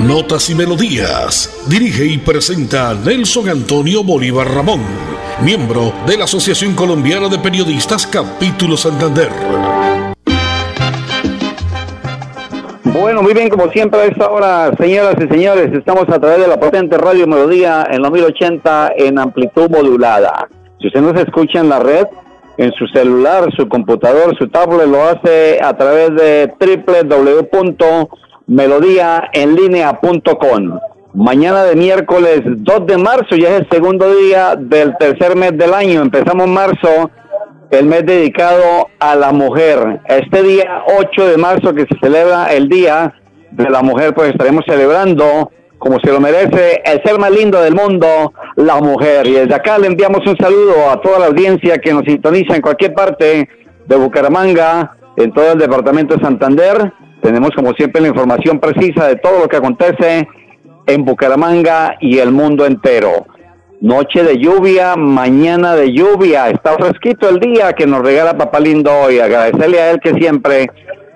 Notas y Melodías. Dirige y presenta Nelson Antonio Bolívar Ramón, miembro de la Asociación Colombiana de Periodistas Capítulo Santander. Bueno, muy bien, como siempre a esta hora, señoras y señores, estamos a través de la potente Radio Melodía en los 1080 en amplitud modulada. Si usted nos escucha en la red, en su celular, su computador, su tablet, lo hace a través de www.melodiaenlinea.com. Mañana de miércoles 2 de marzo, ya es el segundo día del tercer mes del año. Empezamos marzo, el mes dedicado a la mujer. Este día 8 de marzo que se celebra el Día de la Mujer, pues estaremos celebrando como se lo merece el ser más lindo del mundo, la mujer. Y desde acá le enviamos un saludo a toda la audiencia que nos sintoniza en cualquier parte de Bucaramanga, en todo el departamento de Santander. Tenemos como siempre la información precisa de todo lo que acontece en Bucaramanga y el mundo entero. Noche de lluvia, mañana de lluvia, está fresquito el día que nos regala Papá Lindo hoy. Agradecerle a él que siempre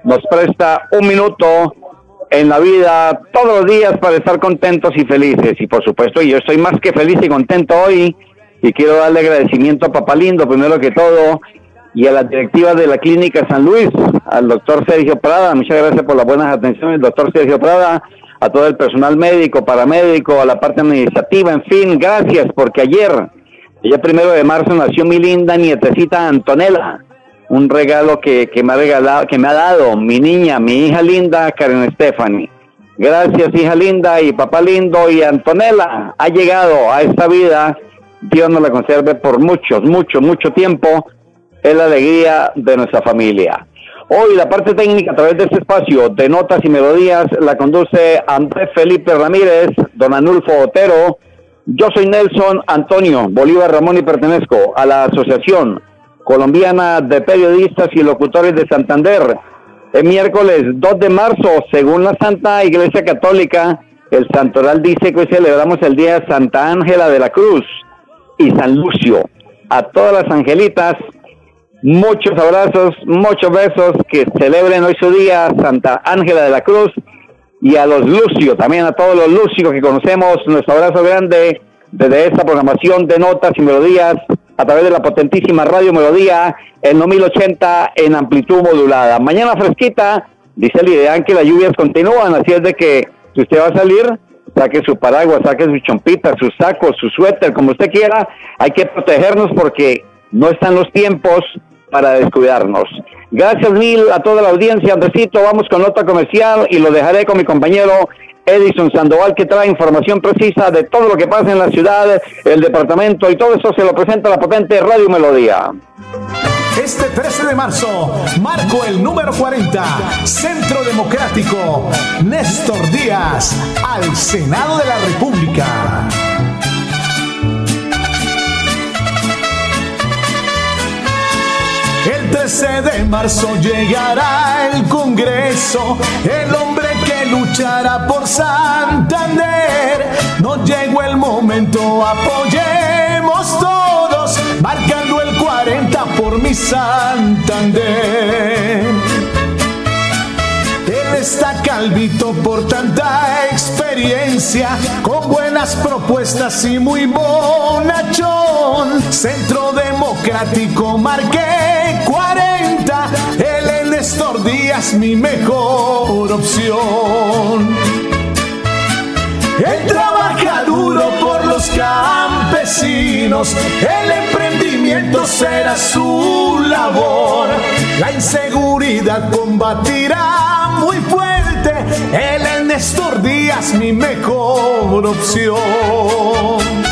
nos presta un minuto en la vida todos los días para estar contentos y felices. Y por supuesto, yo estoy más que feliz y contento hoy y quiero darle agradecimiento a Papá Lindo, primero que todo, y a la directiva de la Clínica San Luis, al doctor Sergio Prada. Muchas gracias por las buenas atenciones, doctor Sergio Prada, a todo el personal médico, paramédico, a la parte administrativa, en fin, gracias, porque ayer, ayer primero de marzo, nació mi linda nietecita Antonella un regalo que, me ha regalado, que me ha dado mi niña, mi hija linda, Karen Stephanie. Gracias, hija linda y papá lindo y Antonella ha llegado a esta vida. Dios nos la conserve por muchos, mucho, mucho tiempo. Es la alegría de nuestra familia. Hoy la parte técnica a través de este espacio de notas y melodías la conduce Andrés Felipe Ramírez, don Anulfo Otero. Yo soy Nelson Antonio Bolívar Ramón y pertenezco a la Asociación colombiana de periodistas y locutores de Santander. El miércoles 2 de marzo, según la Santa Iglesia Católica, el santoral dice que hoy celebramos el día de Santa Ángela de la Cruz y San Lucio. A todas las angelitas, muchos abrazos, muchos besos, que celebren hoy su día Santa Ángela de la Cruz y a los Lucio, también a todos los Lucios que conocemos, nuestro abrazo grande desde esta programación de notas y melodías a través de la potentísima Radio Melodía en 9080 en amplitud modulada. Mañana fresquita, dice el ideal que las lluvias continúan, así es de que si usted va a salir, saque su paraguas, saque su chompita, su saco, su suéter, como usted quiera, hay que protegernos porque no están los tiempos para descuidarnos. Gracias mil a toda la audiencia, Andresito, vamos con nota comercial y lo dejaré con mi compañero Edison Sandoval que trae información precisa de todo lo que pasa en la ciudad, el departamento y todo eso se lo presenta la potente Radio Melodía. Este 13 de marzo marco el número 40, Centro Democrático, Néstor Díaz, al Senado de la República. 13 de marzo llegará el Congreso, el hombre que luchará por Santander. No llegó el momento, apoyemos todos, marcando el 40 por mi Santander. Está calvito por tanta experiencia, con buenas propuestas y muy bonachón. Centro Democrático marqué 40, él es Néstor Díaz mi mejor opción. Él trabaja duro por los campesinos, el emprendimiento será su labor, la inseguridad combatirá muy fuerte, él es Néstor Díaz mi mejor opción.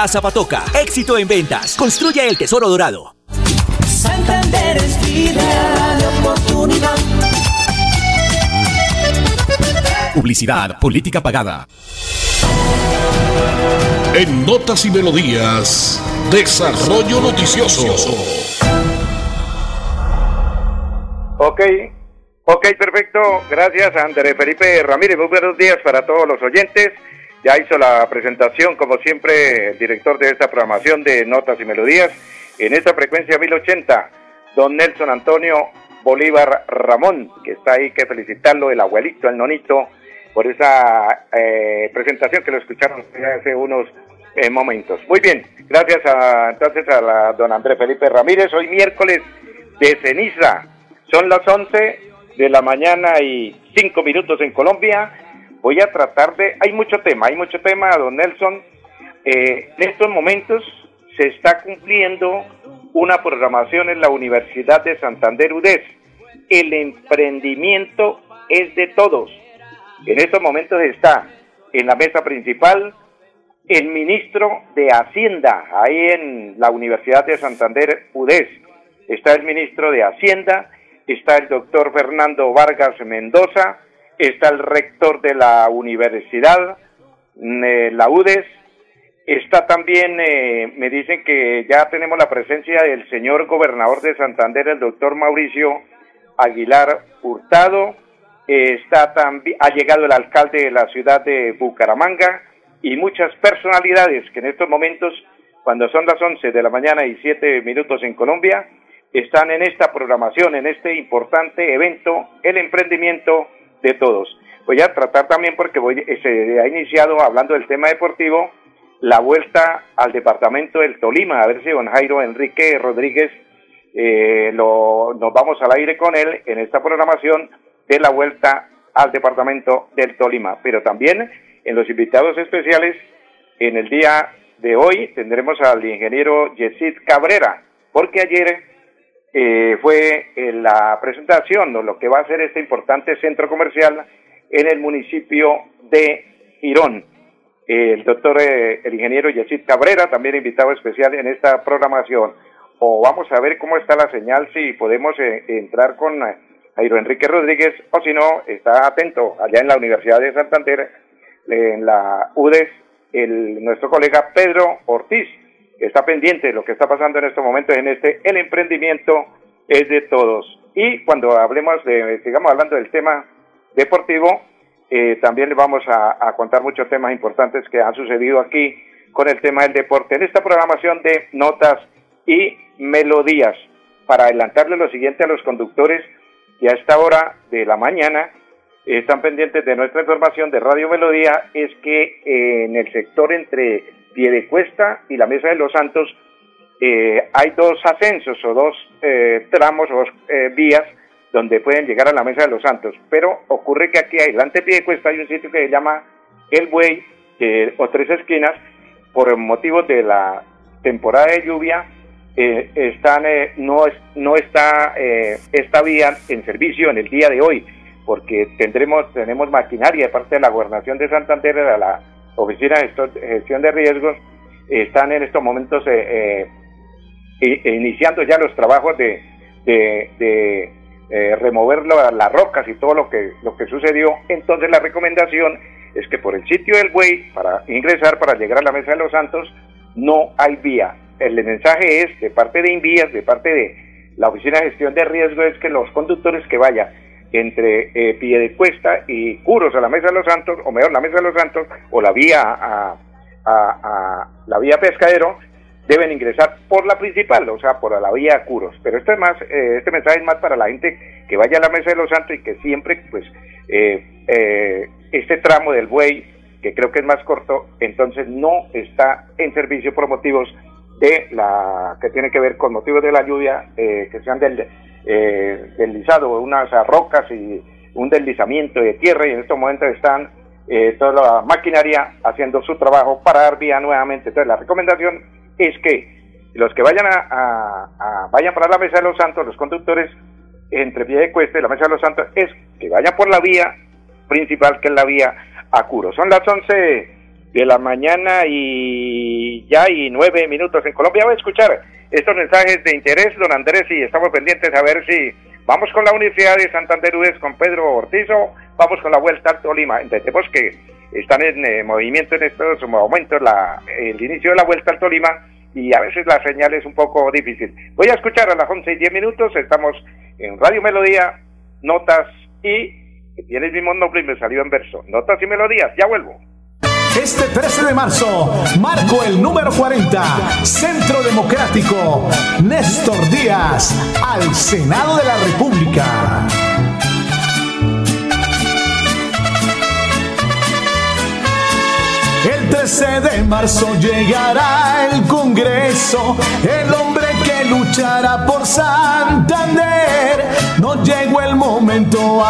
a Zapatoca. Éxito en ventas. Construye el tesoro dorado. Santander es vida de oportunidad. Publicidad, política pagada. En Notas y Melodías, Desarrollo Noticioso. Ok, ok, perfecto. Gracias, André Felipe Ramírez. Muy buenos días para todos los oyentes. Ya hizo la presentación, como siempre, el director de esta programación de Notas y Melodías en esta frecuencia 1080, don Nelson Antonio Bolívar Ramón, que está ahí, que felicitarlo, el abuelito, el nonito por esa eh, presentación que lo escucharon hace unos eh, momentos. Muy bien, gracias a, entonces a la don Andrés Felipe Ramírez. Hoy miércoles de ceniza, son las 11 de la mañana y 5 minutos en Colombia. Voy a tratar de, hay mucho tema, hay mucho tema, don Nelson. Eh, en estos momentos se está cumpliendo una programación en la Universidad de Santander UDES. El emprendimiento es de todos en estos momentos está en la mesa principal el ministro de Hacienda, ahí en la Universidad de Santander, UDES. Está el ministro de Hacienda, está el doctor Fernando Vargas Mendoza, está el rector de la universidad, mm, eh, la UDES, está también, eh, me dicen que ya tenemos la presencia del señor gobernador de Santander, el doctor Mauricio Aguilar Hurtado, está también, ha llegado el alcalde de la ciudad de Bucaramanga y muchas personalidades que en estos momentos, cuando son las 11 de la mañana y 7 minutos en Colombia, están en esta programación, en este importante evento, el emprendimiento de todos. Voy a tratar también, porque voy, se ha iniciado hablando del tema deportivo, la vuelta al departamento del Tolima, a ver si don Jairo Enrique Rodríguez eh, lo, nos vamos al aire con él en esta programación de la vuelta al departamento del Tolima. Pero también en los invitados especiales, en el día de hoy tendremos al ingeniero Yesid Cabrera, porque ayer eh, fue en la presentación de lo que va a ser este importante centro comercial en el municipio de Girón. El doctor, eh, el ingeniero Yesid Cabrera, también invitado especial en esta programación. O vamos a ver cómo está la señal, si podemos eh, entrar con Jairo Enrique Rodríguez, o si no, está atento allá en la Universidad de Santander, en la UDES, nuestro colega Pedro Ortiz, está pendiente de lo que está pasando en estos momentos en este, el emprendimiento es de todos. Y cuando hablemos de, sigamos hablando del tema deportivo, eh, también les vamos a, contar muchos temas importantes que han sucedido aquí con el tema del deporte en esta programación de notas y melodías. Para adelantarle lo siguiente a los conductores, y a esta hora de la mañana están pendientes de nuestra información de Radio Melodía es que eh, en el sector entre Piedecuesta y la Mesa de los Santos eh, hay dos ascensos o dos eh, tramos o dos vías donde pueden llegar a la Mesa de los Santos. Pero ocurre que aquí adelante de Piedecuesta hay un sitio que se llama El Buey o Tres Esquinas por motivos de la temporada de lluvia eh, están, eh, no, no está eh, esta vía en servicio en el día de hoy, porque tendremos, tenemos maquinaria de parte de la Gobernación de Santander, de la Oficina de Gestión de Riesgos, están en estos momentos iniciando ya los trabajos de, de, remover las rocas y todo lo que, lo que sucedió. Entonces la recomendación es que por el sitio del buey, para ingresar, para llegar a la Mesa de los Santos, no hay vía el mensaje es de parte de Invías, de parte de la Oficina de Gestión de Riesgo, es que los conductores que vayan entre eh, Piedecuesta y Curos a la Mesa de los Santos, o mejor, la Mesa de los Santos, o la vía a, la vía Pescadero, deben ingresar por la principal, o sea, por la vía Curos. Pero esto es más, eh, este mensaje es más para la gente que vaya a la Mesa de los Santos y que siempre, pues, eh, eh, este tramo del buey, que creo que es más corto, entonces no está en servicio por motivos de la que tiene que ver con motivos de la lluvia, que sean del eh, deslizado unas rocas y un deslizamiento de tierra y en estos momentos están eh, toda la maquinaria haciendo su trabajo para dar vía nuevamente. Entonces la recomendación es que los que vayan a, vayan para la Mesa de los Santos, los conductores entre Vía de Cuesta y la Mesa de los Santos, es que vayan por la vía principal que es la vía Acuro. Son las 11 de la mañana y ya y nueve minutos en Colombia. Voy a escuchar estos mensajes de interés, don Andrés, y estamos pendientes a ver si vamos con la Universidad de Santander con Pedro Ortizo, vamos con la Vuelta al Tolima. Entendemos que están en eh, movimiento en estos momentos la, el inicio de la Vuelta al Tolima y a veces la señal es un poco difícil. Voy a escuchar a las 11 y 10 minutos, estamos en Radio Melodía, Notas y tiene el mismo nombre y me salió en verso. Notas y Melodías, ya vuelvo. Este 13 de marzo, marco el número 40, Centro Democrático, Néstor Díaz, al Senado de la República. El 13 de marzo llegará el Congreso, el hombre que luchará por Santander. No llegó el momento,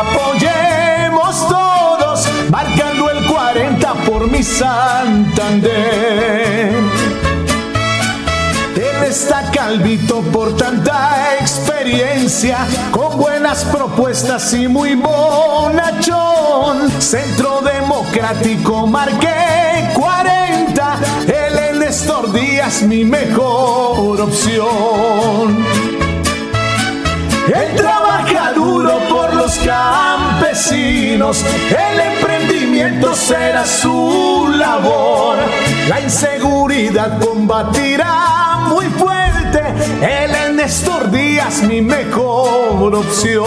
todos, marcando el 40 por mi Santander. Él está calvito por tanta experiencia, con buenas propuestas y muy bonachón. Centro Democrático marqué 40, él es Néstor Díaz, mi mejor opción. Él trabaja duro por los campesinos, el emprendimiento será su labor, la inseguridad combatirá muy fuerte, él es Néstor Díaz, mi mejor opción.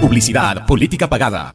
Publicidad, política pagada.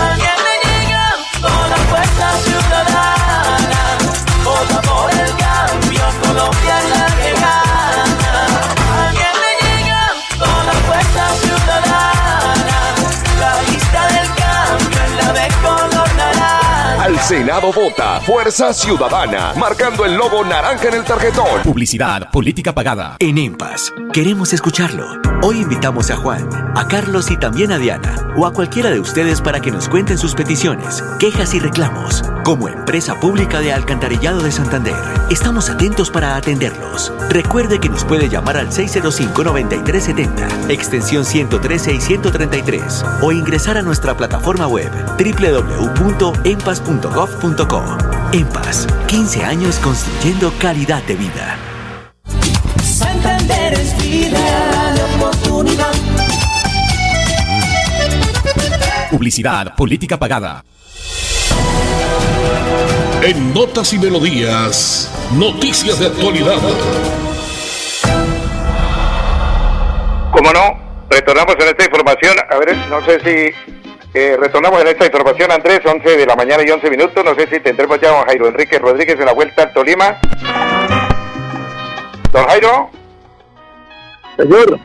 Senado vota Fuerza Ciudadana, marcando el logo naranja en el tarjetón. Publicidad, política pagada. En EMPAS, queremos escucharlo. Hoy invitamos a Juan, a Carlos y también a Diana, o a cualquiera de ustedes para que nos cuenten sus peticiones, quejas y reclamos. Como empresa pública de Alcantarillado de Santander, estamos atentos para atenderlos. Recuerde que nos puede llamar al 605-9370, extensión 113 y 133, o ingresar a nuestra plataforma web www.empas.gov.co. EMPAS, 15 años construyendo calidad de vida. Santander es vida de oportunidad. Publicidad, política pagada. En Notas y Melodías, noticias de actualidad. Como no, retornamos en esta información. A ver, no sé si eh, retornamos en esta información, Andrés, 11 de la mañana y 11 minutos. No sé si tendremos ya a don Jairo Enrique Rodríguez en la vuelta al Tolima. Don Jairo. Señor.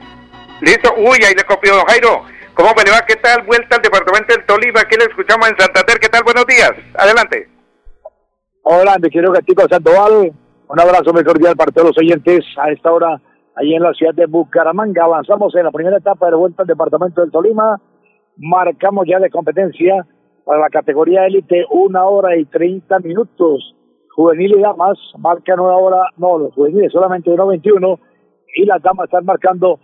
Listo. Uy, ahí le copió don Jairo. ¿Cómo me le va? ¿Qué tal? Vuelta al departamento del Tolima. Aquí le escuchamos en Santander. ¿Qué tal? Buenos días. Adelante. Hola, mi querido Gatico Sandoval. Un abrazo muy cordial para todos los oyentes a esta hora, ahí en la ciudad de Bucaramanga. Avanzamos en la primera etapa de vuelta al departamento del Tolima. Marcamos ya de competencia para la categoría élite una hora y treinta minutos. Juvenil y damas marcan una hora, no, los juveniles solamente 1.21 y las damas están marcando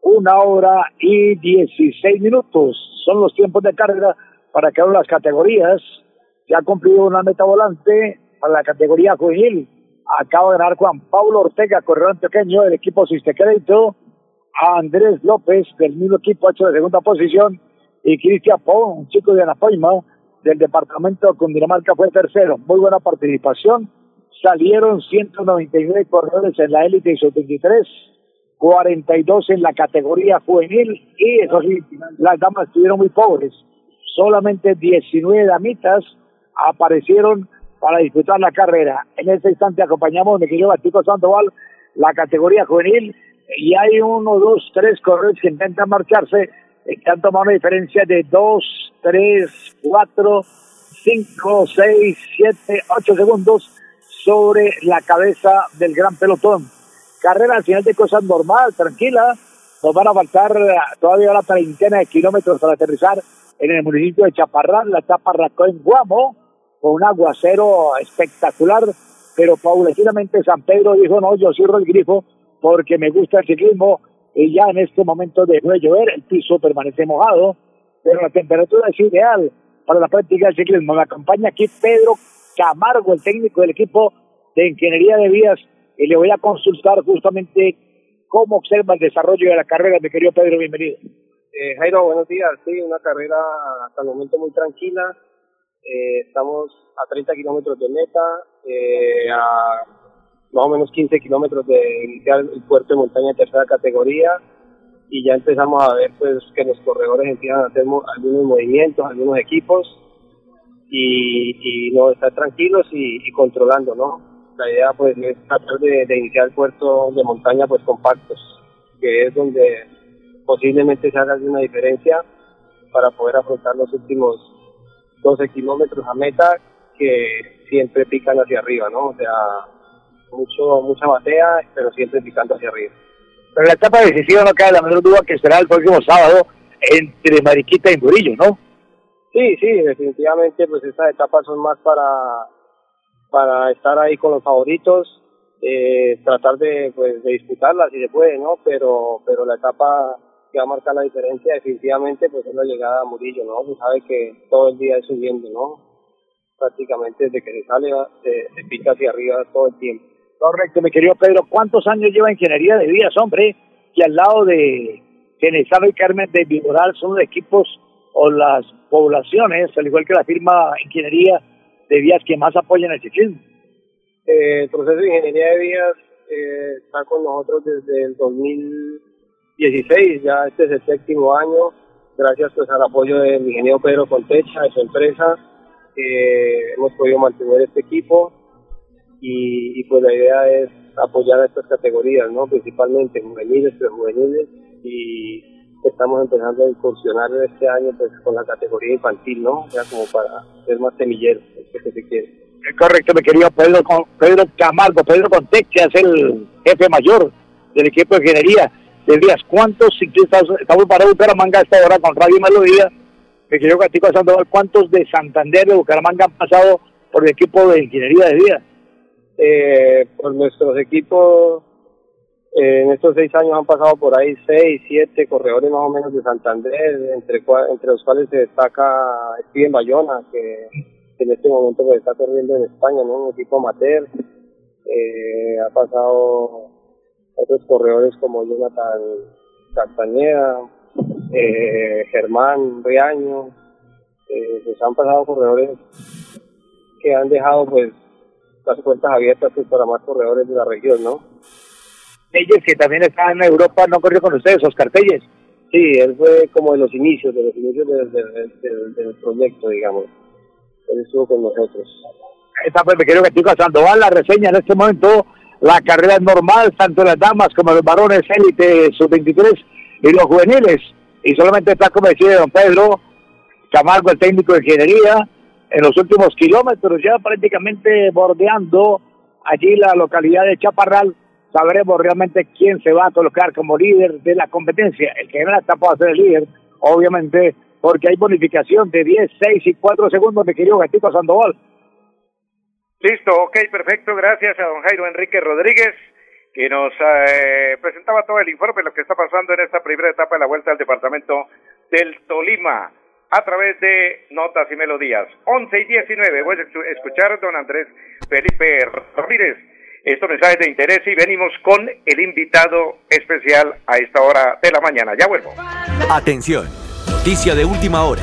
una hora y 16 minutos. Son los tiempos de carga para cada una las categorías. Se ha cumplido una meta volante para la categoría juvenil. Acaba de ganar Juan Pablo Ortega, corredor pequeño del equipo Crédito. A Andrés López, del mismo equipo, hecho de segunda posición. Y Cristian Pau, un chico de Anapoima, del departamento de Cundinamarca, fue tercero. Muy buena participación. Salieron 199 corredores en la élite y sub-23 42 en la categoría juvenil y eso las damas estuvieron muy pobres. Solamente 19 damitas aparecieron para disputar la carrera. En este instante acompañamos, mi querido Batico Sandoval, la categoría juvenil y hay uno, dos, tres corredores que intentan marcharse, que han tomado una diferencia de dos, tres, cuatro, cinco, seis, siete, ocho segundos sobre la cabeza del gran pelotón carrera al final de cosas normal, tranquila. Nos van a faltar eh, todavía una treintena de kilómetros para aterrizar en el municipio de Chaparrán, la etapa arrancó en Guamo, con un aguacero espectacular, pero paulatinamente San Pedro dijo, no, yo cierro el grifo porque me gusta el ciclismo y ya en este momento dejó de llover, el piso permanece mojado, pero la temperatura es ideal para la práctica del ciclismo. Me acompaña aquí Pedro Camargo, el técnico del equipo de Ingeniería de Vías y le voy a consultar justamente cómo observa el desarrollo de la carrera. Mi querido Pedro, bienvenido. Eh, Jairo, buenos días. Sí, una carrera hasta el momento muy tranquila. Eh, estamos a 30 kilómetros de meta, eh, a más o menos 15 kilómetros de iniciar el puerto de montaña de tercera categoría y ya empezamos a ver pues que los corredores empiezan a hacer algunos movimientos, algunos equipos y, y no estar tranquilos y, controlando, ¿no? la idea pues es tratar de, iniciar el puerto de montaña pues compactos, que es donde posiblemente se haga alguna diferencia para poder afrontar los últimos 12 kilómetros a meta que siempre pican hacia arriba, ¿no? O sea, mucho mucha batea, pero siempre picando hacia arriba. Pero la etapa decisiva no cabe la menor duda que será el próximo sábado entre Mariquita y Murillo, ¿no? Sí, sí, definitivamente pues estas etapas son más para para estar ahí con los favoritos, eh, tratar de, pues, de disputarla si se puede, ¿no? Pero, pero la etapa que va a marcar la diferencia definitivamente pues es la llegada a Murillo, ¿no? Se sabe que todo el día es subiendo, ¿no? Prácticamente desde que se sale se, se pica hacia arriba todo el tiempo. Correcto, mi querido Pedro. ¿Cuántos años lleva Ingeniería de Vías, hombre? Que al lado de Genesado y Carmen de Viboral son los equipos o las poblaciones, al igual que la firma Ingeniería de vías que más apoyan el ciclismo. Eh, el proceso de ingeniería de vías eh, está con nosotros desde el 2016, ya este es el séptimo año, gracias pues al apoyo del ingeniero Pedro Contecha, de su empresa, eh, hemos podido mantener este equipo y, pues la idea es apoyar a estas categorías, ¿no? principalmente juveniles, prejuveniles y estamos empezando a incursionar este año pues con la categoría infantil, ¿no? Ya como para ser más semillero, es que se quiere. Correcto, mi querido Pedro, Pedro Camargo, Pedro Contec, que es el jefe mayor del equipo de ingeniería de Díaz. ¿Cuántos ciclistas, estamos para Bucaramanga a esta hora con Radio Melodía, mi querido Gatico Sandoval, cuántos de Santander de Bucaramanga han pasado por el equipo de ingeniería de Díaz? Eh, por nuestros equipos eh, en estos seis años han pasado por ahí seis, siete corredores más o menos de Santander, entre, entre los cuales se destaca Steven Bayona, que, en este momento pues, está corriendo en España, ¿no? un equipo amateur. Eh, ha pasado otros corredores como Jonathan Castañeda, eh, Germán Riaño, eh, pues han pasado corredores que han dejado pues las puertas abiertas pues, para más corredores de la región, ¿no? Telles, que también está en Europa, no corrió con ustedes, Oscar Telles. Sí, él fue como de los inicios, de los inicios del, proyecto, digamos. Él estuvo con nosotros. Esta fue, me quiero que estoy Sandoval, la reseña en este momento, la carrera normal, tanto las damas como los varones élite, sub-23 y los juveniles. Y solamente está, como decía don Pedro, Camargo, el técnico de ingeniería, en los últimos kilómetros, ya prácticamente bordeando allí la localidad de Chaparral, sabremos realmente quién se va a colocar como líder de la competencia. El que gana etapa va a ser el líder, obviamente, porque hay bonificación de 10, 6 y 4 segundos, de querido Gatito Sandoval. Listo, ok, perfecto. Gracias a don Jairo Enrique Rodríguez, que nos eh, presentaba todo el informe de lo que está pasando en esta primera etapa de la vuelta al departamento del Tolima a través de Notas y Melodías. 11 y 19, voy a escu- escuchar a don Andrés Felipe Ramírez estos mensajes de interés y venimos con el invitado especial a esta hora de la mañana. Ya vuelvo. Atención, noticia de última hora.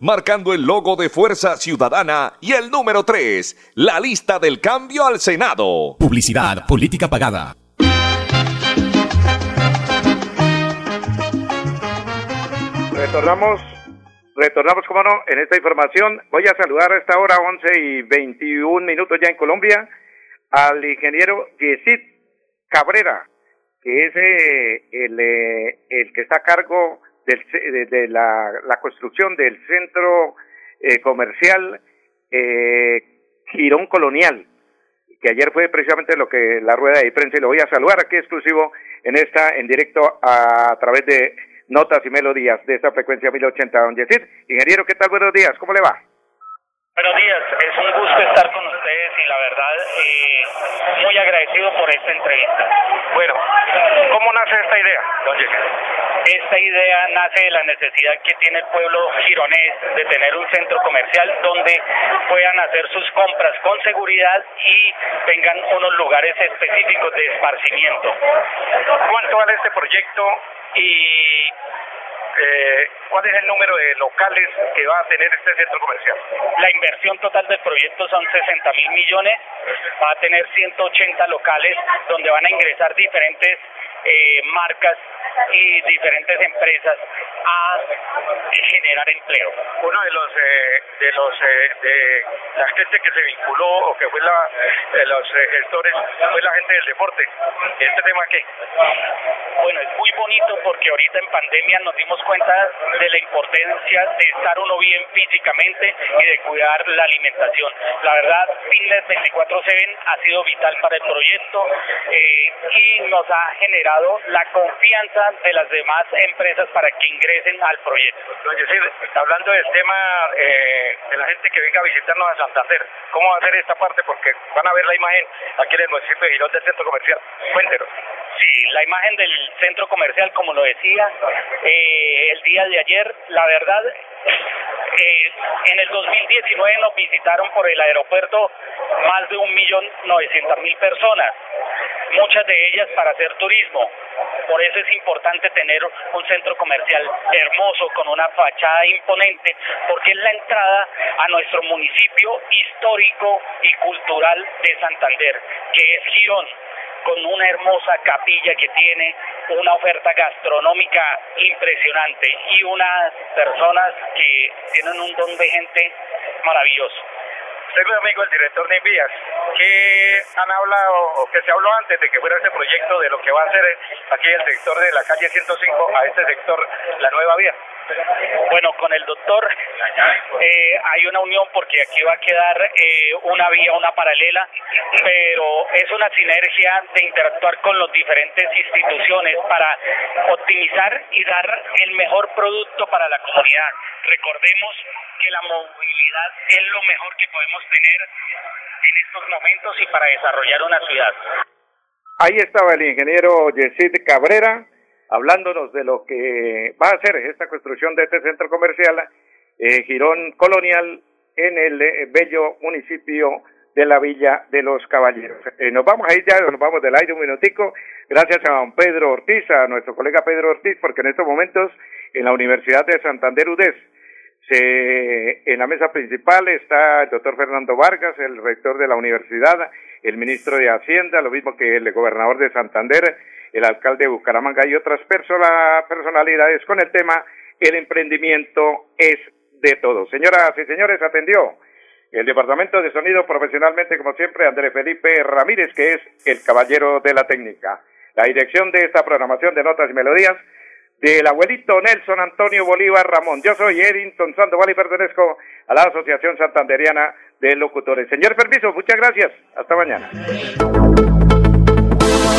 marcando el logo de Fuerza Ciudadana y el número 3, la lista del cambio al Senado. Publicidad, política pagada. Retornamos, retornamos, como no, en esta información. Voy a saludar a esta hora, 11 y 21 minutos ya en Colombia, al ingeniero Yesid Cabrera, que es eh, el, eh, el que está a cargo del, de, de la, la construcción del centro eh, comercial eh, Girón Colonial, que ayer fue precisamente lo que la rueda de prensa y lo voy a saludar aquí exclusivo en esta, en directo a, través de notas y melodías de esta frecuencia 1080. Don Yesid, ingeniero, ¿qué tal? Buenos días, ¿cómo le va? Buenos días, es un gusto estar con ustedes y la verdad eh, muy agradecido por esta entrevista. Bueno, ¿cómo nace esta idea, don Esta idea nace de la necesidad que tiene el pueblo gironés de tener un centro comercial donde puedan hacer sus compras con seguridad y tengan unos lugares específicos de esparcimiento. ¿Cuánto vale este proyecto y eh, cuál es el número de locales que va a tener este centro comercial? La inversión total del proyecto son 60 mil millones, va a tener 180 locales donde van a ingresar diferentes eh, marcas y diferentes empresas a generar empleo. Uno de los eh, de los eh, de la gente que se vinculó o que fue la de los eh, gestores fue la gente del deporte. ¿Este tema qué? Bueno, es muy bonito porque ahorita en pandemia nos dimos cuenta de la importancia de estar uno bien físicamente y de cuidar la alimentación. La verdad, Fitness 24/7 ha sido vital para el proyecto eh, y nos ha generado la confianza de las demás empresas para que ingresen al proyecto. Yesid, hablando del tema eh, de la gente que venga a visitarnos a Santander, ¿cómo va a ser esta parte? Porque van a ver la imagen aquí en el municipio de Girón del centro comercial. Cuéntenos. Sí, la imagen del centro comercial, como lo decía, eh, el día de ayer, la verdad, eh, en el 2019 nos visitaron por el aeropuerto más de un millón novecientas mil personas, muchas de ellas para hacer turismo. Por eso es importante tener un centro comercial hermoso, con una fachada imponente, porque es la entrada a nuestro municipio histórico y cultural de Santander, que es Girón con una hermosa capilla que tiene una oferta gastronómica impresionante y unas personas que tienen un don de gente maravilloso. Mi amigo el director de Envías. ¿Qué han hablado o qué se habló antes de que fuera este proyecto de lo que va a hacer aquí el sector de la calle 105 a este sector, la nueva vía? Bueno, con el doctor eh, hay una unión porque aquí va a quedar eh, una vía, una paralela, pero es una sinergia de interactuar con las diferentes instituciones para optimizar y dar el mejor producto para la comunidad. Recordemos que la movilidad es lo mejor que podemos tener en estos momentos y para desarrollar una ciudad. Ahí estaba el ingeniero Yesid Cabrera hablándonos de lo que va a hacer esta construcción de este centro comercial eh, Girón Colonial en el eh, bello municipio de la Villa de los Caballeros. Eh, nos vamos a ir ya, nos vamos del aire un minutico, gracias a don Pedro Ortiz, a nuestro colega Pedro Ortiz, porque en estos momentos en la Universidad de Santander UDES, se, en la mesa principal está el doctor Fernando Vargas, el rector de la universidad, el ministro de Hacienda, lo mismo que el gobernador de Santander, el alcalde de Bucaramanga y otras personalidades con el tema El emprendimiento es de todos. Señoras y señores, atendió el departamento de sonido profesionalmente, como siempre, Andrés Felipe Ramírez, que es el caballero de la técnica. La dirección de esta programación de notas y melodías del abuelito Nelson Antonio Bolívar Ramón. Yo soy Eddington Sandoval y pertenezco a la Asociación Santanderiana de Locutores. Señor Permiso, muchas gracias. Hasta mañana.